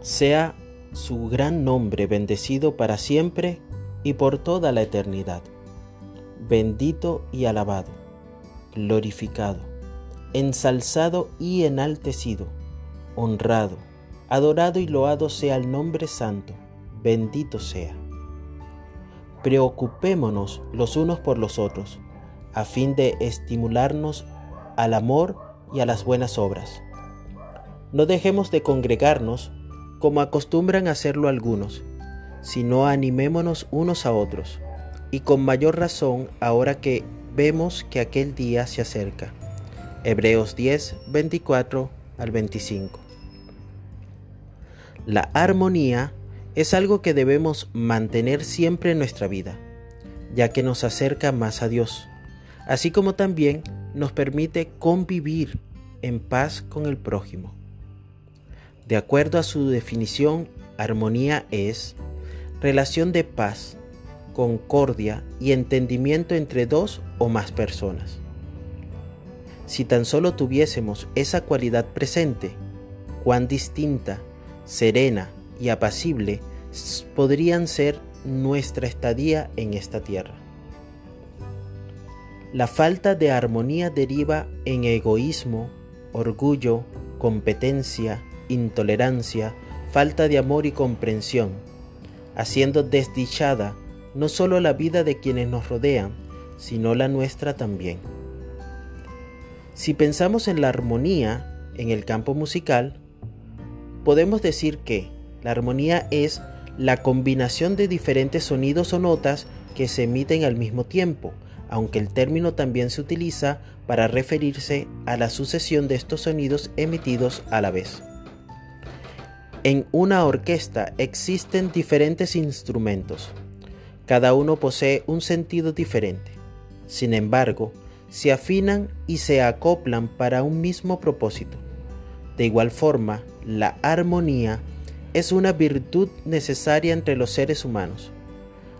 Sea su gran nombre bendecido para siempre y por toda la eternidad. Bendito y alabado, glorificado, ensalzado y enaltecido, honrado, adorado y loado sea el nombre santo, bendito sea. Preocupémonos los unos por los otros, a fin de estimularnos al amor y a las buenas obras. No dejemos de congregarnos como acostumbran hacerlo algunos, sino animémonos unos a otros, y con mayor razón ahora que vemos que aquel día se acerca. Hebreos 10, 24 al 25. La armonía es algo que debemos mantener siempre en nuestra vida, ya que nos acerca más a Dios, así como también nos permite convivir en paz con el prójimo. De acuerdo a su definición, armonía es relación de paz, concordia y entendimiento entre dos o más personas. Si tan solo tuviésemos esa cualidad presente, cuán distinta, serena y apacible podrían ser nuestra estadía en esta tierra. La falta de armonía deriva en egoísmo, orgullo, competencia, intolerancia, falta de amor y comprensión, haciendo desdichada no solo la vida de quienes nos rodean, sino la nuestra también. Si pensamos en la armonía en el campo musical, podemos decir que la armonía es la combinación de diferentes sonidos o notas que se emiten al mismo tiempo, aunque el término también se utiliza para referirse a la sucesión de estos sonidos emitidos a la vez. En una orquesta existen diferentes instrumentos. Cada uno posee un sentido diferente. Sin embargo, se afinan y se acoplan para un mismo propósito. De igual forma, la armonía es una virtud necesaria entre los seres humanos.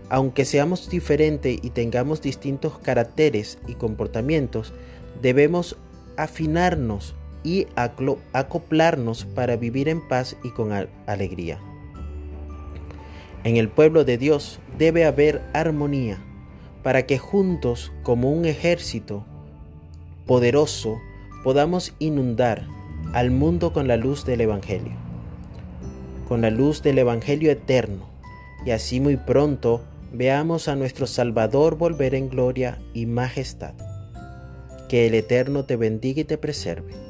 Aunque seamos diferentes y tengamos distintos caracteres y comportamientos, debemos afinarnos y acoplarnos para vivir en paz y con alegría. En el pueblo de Dios debe haber armonía para que juntos, como un ejército poderoso, podamos inundar al mundo con la luz del Evangelio, con la luz del Evangelio eterno, y así muy pronto veamos a nuestro Salvador volver en gloria y majestad. Que el Eterno te bendiga y te preserve